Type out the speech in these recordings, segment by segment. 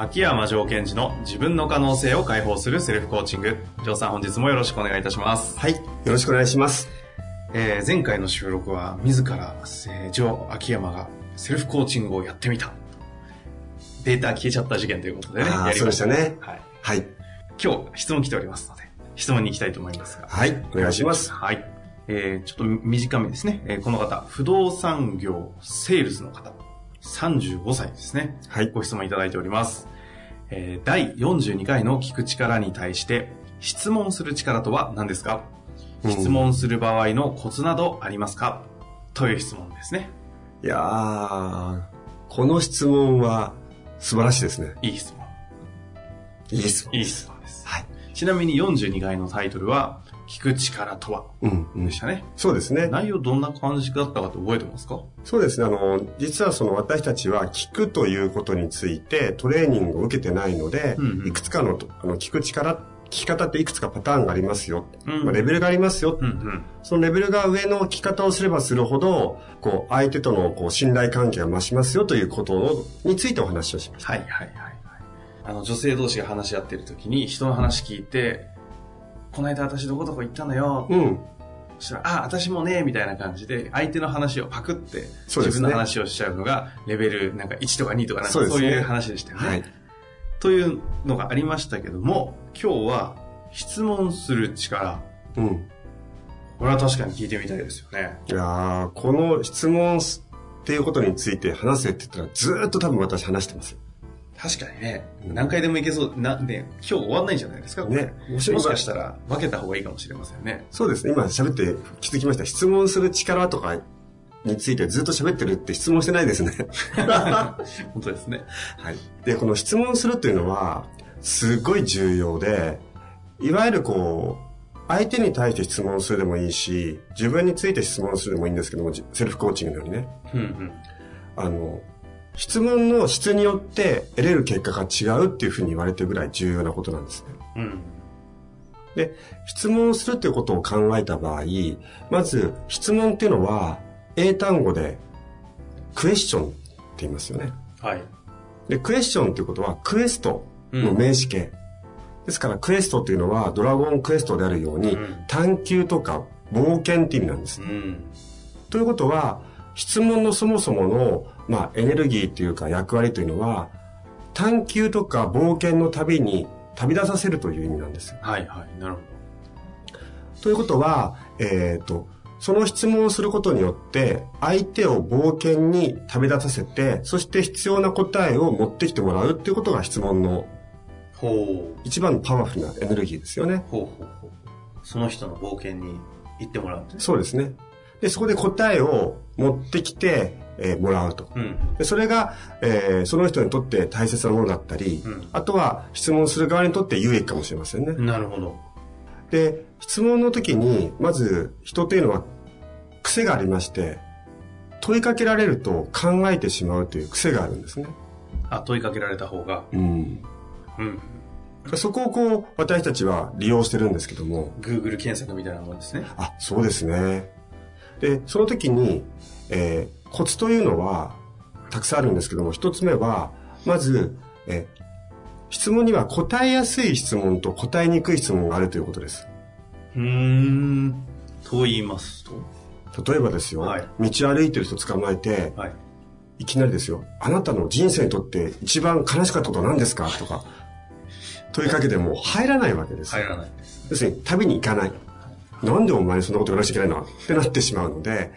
秋山条件時の自分の可能性を解放するセルフコーチング。ジョーさん本日もよろしくお願いいたします。はい。よろしくお願いします。えー、前回の収録は自ら、えー、ジョー秋山がセルフコーチングをやってみた。データ消えちゃった事件ということでね。やりましたね。はい。はい。今日質問来ておりますので、質問に行きたいと思いますが。はい。お願いします。はい。えー、ちょっと短めですね。えー、この方、不動産業セールスの方。35歳ですね。はい。ご質問いただいております。えー、第42回の聞く力に対して、質問する力とは何ですか、うん、質問する場合のコツなどありますか？という質問ですね。いやー、この質問は素晴らしいですね。いい質問。いい質問。いい質問です。はい。ちなみに42回のタイトルは、聞く力とは、うん、でしたね。そうですね。内容どんな感じだったかって覚えてますか？そうですね。あの、実はその私たちは聞くということについてトレーニングを受けてないので、うんうん、いくつかのあの聞く力、聞き方っていくつかパターンがありますよ。うん、まあ、レベルがありますよ、うんうん。そのレベルが上の聞き方をすればするほど、こう、相手とのこう信頼関係が増しますよということについてお話をしました。はいはいはい、はい。あの、女性同士が話し合ってる時に人の話聞いて、この間私どこどこ行ったのよ。うん。そしたら、あ、私もね、みたいな感じで、相手の話をパクって、自分の話をしちゃうのが、レベルなんか1とか2とかなんかそういう話でしたよね。はい。というのがありましたけども、今日は質問する力。うん。これは確かに聞いてみたいですよね。いやこの質問っていうことについて話せって言ったら、ずっと多分私話してます。確かにね、何回でもいけそう、な、ね、今日終わんないんじゃないですか？ね。もしかしたら分けた方がいいかもしれませんね。そうですね。今喋って気づきました。質問する力とかについてずっと喋ってるって質問してないですね。本当ですね。はい。で、この質問するっていうのは、すごい重要で、いわゆるこう、相手に対して質問するでもいいし、自分について質問するでもいいんですけども、セルフコーチングのようにね。うんうん、あの、質問の質によって得れる結果が違うっていうふうに言われてるぐらい重要なことなんですね。うん。で、質問するっていうことを考えた場合、まず質問っていうのは英単語でクエスチョンって言いますよね。はい。で、クエスチョンっていうことはクエストの名詞形。うん、ですからクエストっていうのはドラゴンクエストであるように、うん、探求とか冒険って意味なんです。うん、ということは、質問のそもそものまあ、エネルギーというか役割というのは、探求とか冒険の旅に旅立たせるという意味なんですよ。はいはい、なるほど。ということは、えっ、ー、と、その質問をすることによって、相手を冒険に旅立たせて、そして必要な答えを持ってきてもらうっていうことが質問の、ほう。一番のパワフルなエネルギーですよね。ほうほうほう。その人の冒険に行ってもらうそうですね。で、そこで答えを持ってきて、えー、もらうと。うん、でそれが、えー、その人にとって大切なものだったり、うん、あとは質問する側にとって有益かもしれませんね。なるほど。で、質問の時に、まず人というのは癖がありまして、問いかけられると考えてしまうという癖があるんですね。あ、問いかけられた方が。うん。うん。そこをこう、私たちは利用してるんですけども。Google 検索みたいなもんですね。あ、そうですね。で、その時に、えー、コツというのは、たくさんあるんですけども、一つ目は、まず、え、質問には答えやすい質問と答えにくい質問があるということです。うん。と言いますと？例えばですよ、はい、道歩いてる人捕まえて、はい、いきなりですよ、あなたの人生にとって一番悲しかったことは何ですか？とか、問いかけても入らないわけです。入らないです。要するに旅に行かない。なんでお前そんなこと言わなきゃいけないの？ってなってしまうので、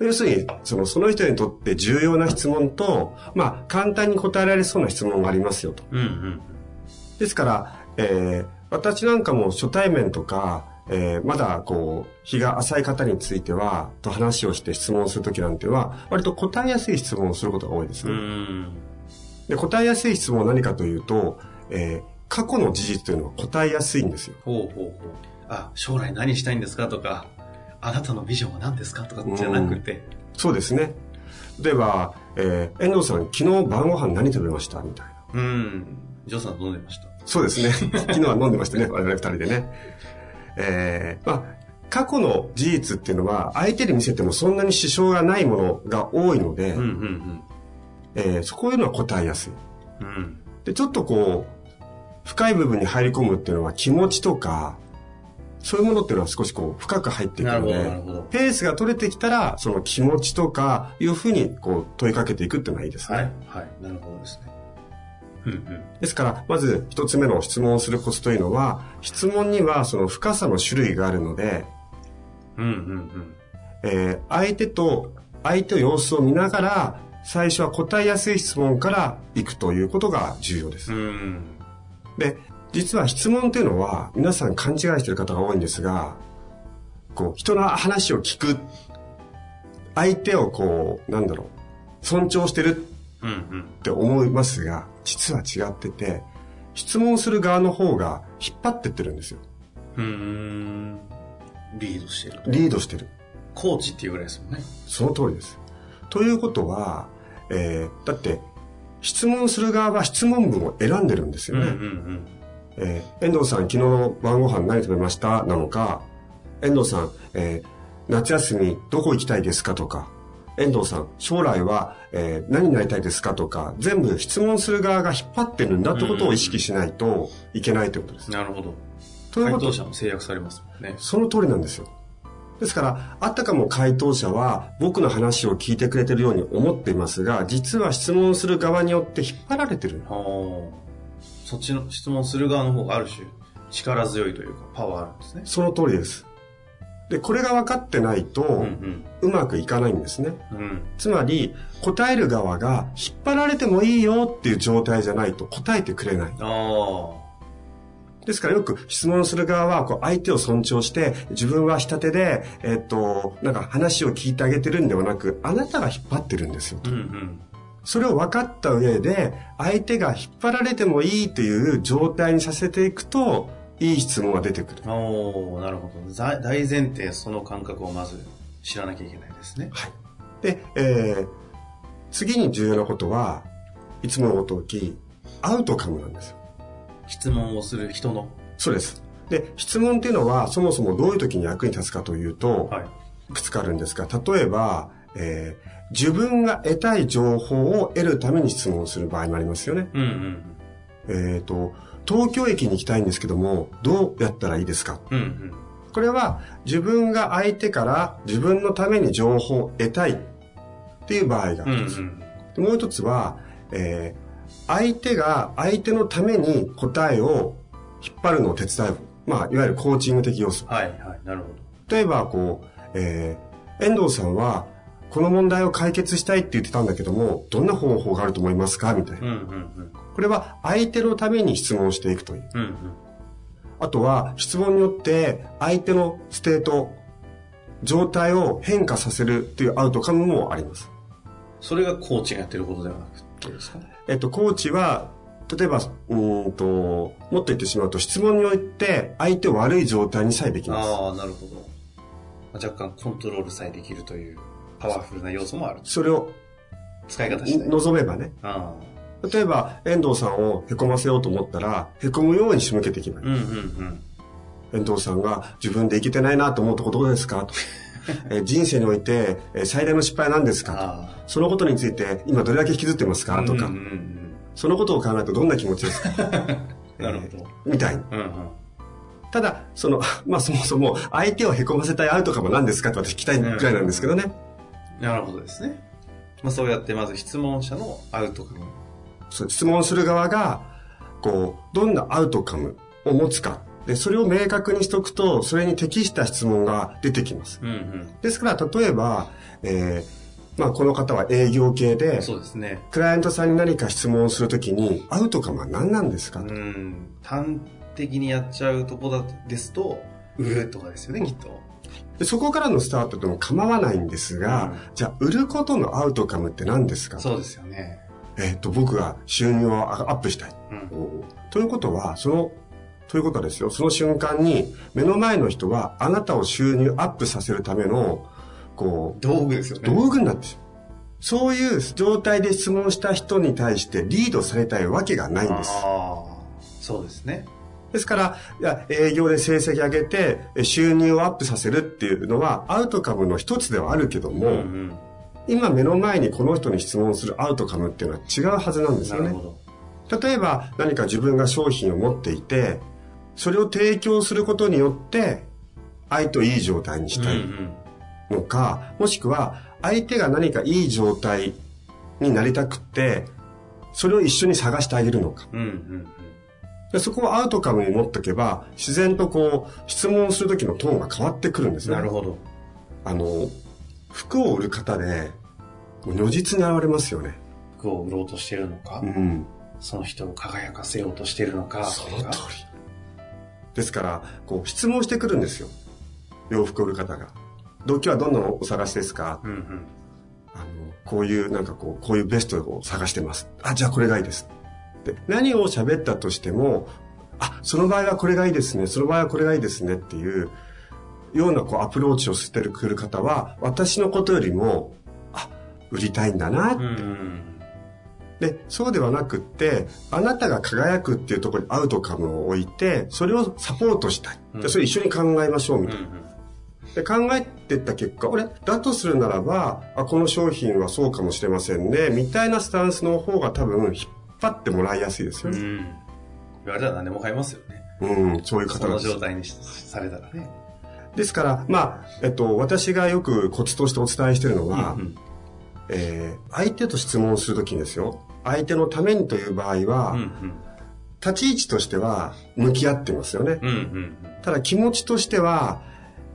要するに、その、その人にとって重要な質問と、まあ、簡単に答えられそうな質問がありますよと。うんうん、ですから、えー、私なんかも初対面とか、えー、まだこう、日が浅い方については、と話をして質問するときなんては、割と答えやすい質問をすることが多いですね。で、答えやすい質問は何かというと、えー、過去の事実というのは答えやすいんですよ。ほうほうほう。あ、将来何したいんですかとか、あなたのビジョンは何ですかとかじゃなくて。そうですね。では、えー、遠藤さん、昨日晩ご飯何食べましたみたいな。うん。ジョーさん飲んでました。そうですね。昨日は飲んでましたね。我々二人でね。えー、まあ、過去の事実っていうのは、相手に見せてもそんなに支障がないものが多いので、うんうんうんえー、そこいうのは答えやすい。うん、で、ちょっとこう、深い部分に入り込むっていうのは気持ちとか、そういうものっていうのは少しこう深く入っていくので、ペースが取れてきたら、その気持ちとかいうふうにこう問いかけていくっていうのがいいですね。はい。はい。なるほどですね。うんうん、ですから、まず一つ目の質問をするコツというのは、質問にはその深さの種類があるので、うんうんうんえー、相手と、相手の様子を見ながら、最初は答えやすい質問からいくということが重要です。うん、で、実は質問っていうのは皆さん勘違いしてる方が多いんですが、こう、人の話を聞く、相手をこう、なんだろう、尊重してるって思いますが、実は違ってて、質問する側の方が引っ張ってってるんですよ。うん。リードしてる。リードしてる。コーチっていうぐらいですもんね。その通りです。ということは、えー、だって、質問する側は質問文を選んでるんですよね。うんうんうんえー、遠藤さん、昨日の晩ご飯何食べました？なのか、遠藤さん、えー、夏休みどこ行きたいですかとか、遠藤さん、将来は、えー、何になりたいですかとか、全部質問する側が引っ張ってるんだってことを意識しないといけないということです。なるほど。ということ回答者も制約されますもんね。その通りなんですよ。ですから、あったかも回答者は僕の話を聞いてくれてるように思っていますが、実は質問する側によって引っ張られてる。そっちの質問する側の方がある種力強いというかパワーあるんですね。その通りです。で、これが分かってないと、うまくいかないんですね。うん、つまり、答える側が引っ張られてもいいよっていう状態じゃないと答えてくれない。ですからよく質問する側はこう相手を尊重して自分は下手で、えっと、なんか話を聞いてあげてるんではなく、あなたが引っ張ってるんですよと。うんうんそれを分かった上で、相手が引っ張られてもいいという状態にさせていくと、いい質問が出てくる。おなるほど。大前提、その感覚をまず知らなきゃいけないですね。はい。で、えー、次に重要なことは、いつものごとき、アウトカムなんですよ。質問をする人の。そうです。で、質問っていうのは、そもそもどういう時に役に立つかというと、はい、いくつかあるんですが、例えば、えー、自分が得たい情報を得るために質問する場合もありますよね。うんうん、えっ、ー、と、東京駅に行きたいんですけども、どうやったらいいですか、うんうん、これは自分が相手から自分のために情報を得たいっていう場合が一つ。うんうん、もう一つは、えー、相手が相手のために答えを引っ張るのを手伝う。まあ、いわゆるコーチング的要素。はい、はい、なるほど。例えば、こう、えー、遠藤さんはこの問題を解決したいって言ってたんだけども、どんな方法があると思いますか？みたいな、うんうんうん。これは相手のために質問していくという。うんうん、あとは、質問によって相手の state、状態を変化させるというアウトカムもあります。それがコーチがやってることではなくてですか？えっと、コーチは、例えば、うんと、もっと言ってしまうと、質問によって相手を悪い状態にさえできます。ああ、なるほど。若干コントロールさえできるという。パワフルな要素もある。それを、使い方して。望めばね。例えば、遠藤さんをへこませようと思ったら、へこむように仕向けていけばいい。うんうんうん、遠藤さんが自分で生きてないなと思ったことどうですかと。え人生において、え最大の失敗は何ですかと。そのことについて今どれだけ引きずってますかとか、うんうんうん、そのことを考えるとどんな気持ちですか なるほど。みたいに。うんうんただ、その、まあそもそも相手をへこませたいアウトカムは何ですかと私聞きたいくらいなんですけどね。なるほどですね。まあ、そうやってまず質問者のアウトカム。そう、質問する側が、こう、どんなアウトカムを持つか。で、それを明確にしとくと、それに適した質問が出てきます。うんうん、ですから、例えば、えー、まあ、この方は営業系で、そうですね。クライアントさんに何か質問をするときに、アウトカムは何なんですか？と。うん。単的にやっちゃうとこだですと、売るとかですよね、きっと。でそこからのスタートでも構わないんですが、うん、じゃあ、売ることのアウトカムって何ですか？そうですよね。えっ、と、僕が収入をアップしたい。うん、ということは、その、ということはですよ、その瞬間に、目の前の人は、あなたを収入アップさせるための、こう、道具ですよね。道具になってしまう。そういう状態で質問した人に対してリードされたいわけがないんです。ああ、そうですね。ですから、いや営業で成績上げて収入をアップさせるっていうのはアウトカムの一つではあるけども、うんうん、今目の前にこの人に質問するアウトカムっていうのは違うはずなんですよね。例えば何か自分が商品を持っていて、それを提供することによって愛といい状態にしたいのか、うんうん、もしくは相手が何かいい状態になりたくって、それを一緒に探してあげるのか。うんうんでそこをアウトカムに持っておけば、自然とこう、質問する時のトーンが変わってくるんですね。なるほど。あの、服を売る方で、如実に現れますよね。服を売ろうとしてるのか、うん、その人を輝かせようとしてるのか。その通り。ですから、こう、質問してくるんですよ。洋服を売る方が。動機はどんなのお探しですか、うんうん、あの、こういう、なんかこう、こういうベストを探してます。あ、じゃあこれがいいです。で、何を喋ったとしても、あ、その場合はこれがいいですね、その場合はこれがいいですね。っていうようなこうアプローチをしてくる方は、私のことよりも、あ、売りたいんだな。って。で、そうではなくって、あなたが輝くっていうところにアウトカムを置いて、それをサポートしたい。でそれ一緒に考えましょうみたいな。で考えてった結果、俺、だとするならば、あ、この商品はそうかもしれませんね、みたいなスタンスの方が多分引っ張ってもらいやすいですよね。うん。言われたら何でも買いますよね。うん、そういう方その状態にされたらね。ですから、まあ、えっと、私がよくコツとしてお伝えしてるのは、うんうん、えー、相手と質問するときにですよ、相手のためにという場合は、うんうん、立ち位置としては向き合ってますよね。うんうんうん、ただ気持ちとしては、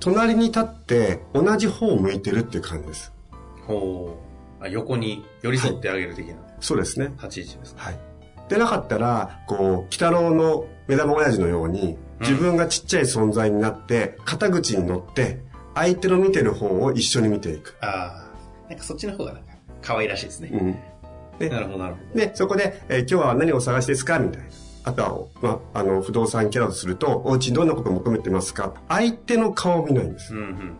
隣に立って同じ方を向いてるっていう感じです。ほう。あ横に寄り添ってあげる的な。はいそうですね。立ち位置です、はい。でなかったら、こう、鬼太郎の目玉親父のように、自分がちっちゃい存在になって、肩口に乗って、相手の見てる方を一緒に見ていく。ああ。なんかそっちの方がなんか、可愛らしいですね。うん。で、なるほど、なるほど。で、そこで、えー、今日は何を探しですかみたいな。あとは、まあ、あの、不動産キャラとすると、お家にどんなことを求めてますか？相手の顔を見ないんです。うん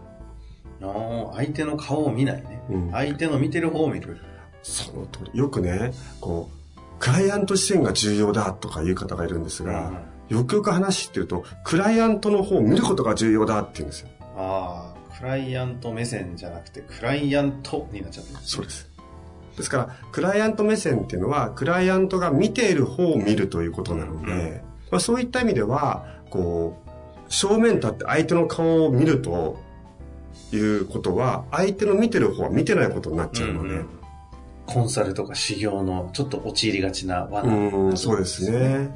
うん。あ相手の顔を見ないね。うん、相手の見てる方を見る。その通り。よくね、こう、クライアント視線が重要だとかいう方がいるんですが、うん、よくよく話してると、クライアントの方を見ることが重要だって言うんですよ。ああ、クライアント目線じゃなくて、クライアントになっちゃってる、そうです。ですから、クライアント目線っていうのは、クライアントが見ている方を見るということなので、うん、まあ、そういった意味では、こう、正面立って相手の顔を見るということは、相手の見てる方は見てないことになっちゃうので、うんうんコンサルとか修行のちょっと陥りがちな罠、うん、そうですね。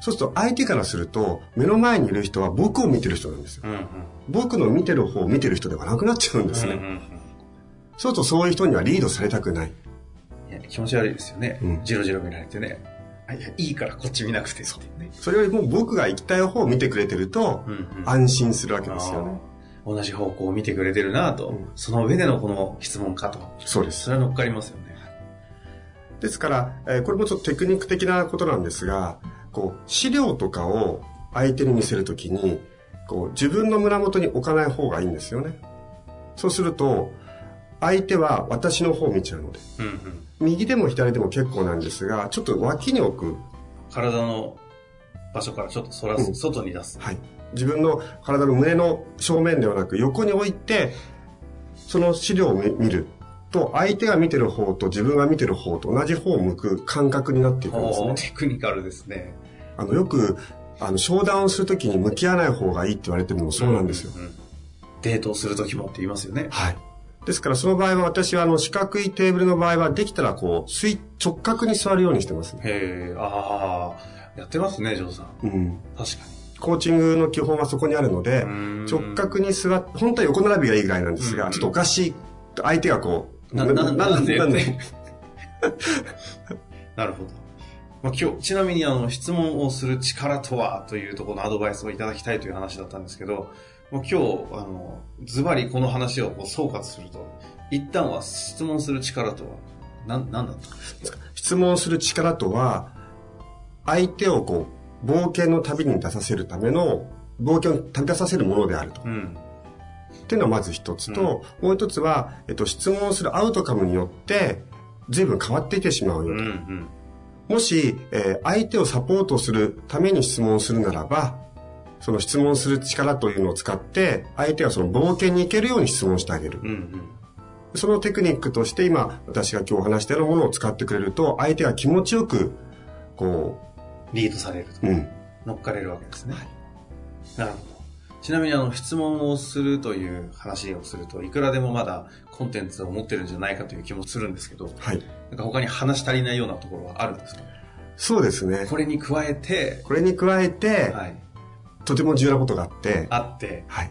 そうすると相手からすると目の前にいる人は僕を見てる人なんですよ。うんうん、僕の見てる方を見てる人ではなくなっちゃうんですね。うんうんうん、そうするとそういう人にはリードされたくない。いや気持ち悪いですよね。うん、じろじろ見られてね。いや、いいからこっち見なくてってね。それよりも僕が行きたい方を見てくれてると、安心するわけですよね。同じ方向を見てくれてるなと、うん、その上でのこの質問かと。そうです。それは乗っかりますよね。ですから、えー、これもちょっとテクニック的なことなんですが、こう、資料とかを相手に見せるときに、こう、自分の胸元に置かない方がいいんですよね。そうすると、相手は私の方を見ちゃうので、うんうん、右でも左でも結構なんですが、ちょっと脇に置く。体の場所からちょっと反らす、うん、外に出す。はい。自分の体の胸の正面ではなく横に置いて、その資料を見る。と相手が見てる方と自分が見てる方と同じ方を向く感覚になっていくんですね。テクニカルですね。あの、よく、あの、商談をするときに向き合わない方がいいって言われてるのもそうなんですよ。うんうん、デートをするときもって言いますよね。はい。ですからその場合は私はあの四角いテーブルの場合はできたらこう、水、直角に座るようにしてます、ね。へえ、ああ、やってますね、ジョーさん。うん。確かに。コーチングの基本はそこにあるので、直角に座って、本当は横並びがいいぐらいなんですが、ちょっとおかしい。相手がこう、な、な、なんでなんで？なるほど。まあ、今日、ちなみにあの、質問をする力とはというところのアドバイスをいただきたいという話だったんですけど、もう今日、あの、ズバリこの話をこう総括すると、一旦は質問する力とは、な、なんだったんですか？質問する力とは、相手をこう、冒険の旅に出させるための、冒険を旅立たせるものであると。うん。っていうのはまず一つと、うん、もう一つは、えっと、質問するアウトカムによって、随分変わっていってしまうよと。うんうんもし、えー、相手をサポートするために質問するならば、その質問する力というのを使って、相手がその冒険に行けるように質問してあげる。うんうん、そのテクニックとして今、私が今日話したようなものを使ってくれると、相手が気持ちよく、こう、リードされると。うん、乗っかれるわけですね。はい、なるほど。ちなみにあの質問をするという話をするといくらでもまだコンテンツを持ってるんじゃないかという気もするんですけど、はい、なんか他に話し足りないようなところはあるんですか？そうですね。これに加えて、これに加えて、はい、とても重要なことがあって、あって、はい。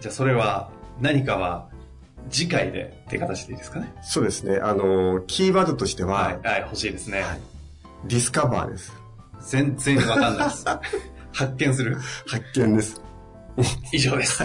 じゃあそれは何かは次回でって形でいいですかね？そうですね。あの、キーワードとしては、はい、はい、欲しいですね、はい。 discover です。全然わかんないです。発見する。発見です。以上です。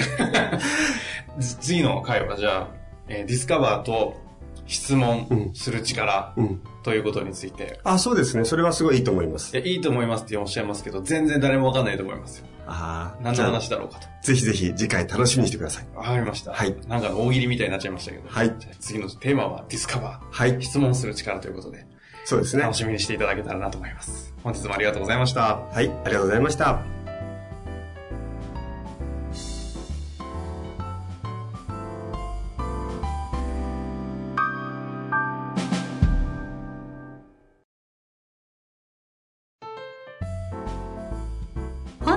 次の回はじゃあ、えー、 discover と質問する力、うん、ということについて。あ、そうですね。それはすごいいいと思います。いいと思いますっておっしゃいますけど、全然誰もわかんないと思いますよ。ああ。何の話だろうかと。ぜひぜひ次回楽しみにしてください。わかりました。はい。なんか大喜利みたいになっちゃいましたけど。はい。次のテーマはディスカバー。はい。質問する力ということで。そうですね。楽しみにしていただけたらなと思います。本日もありがとうございました。はい。ありがとうございました。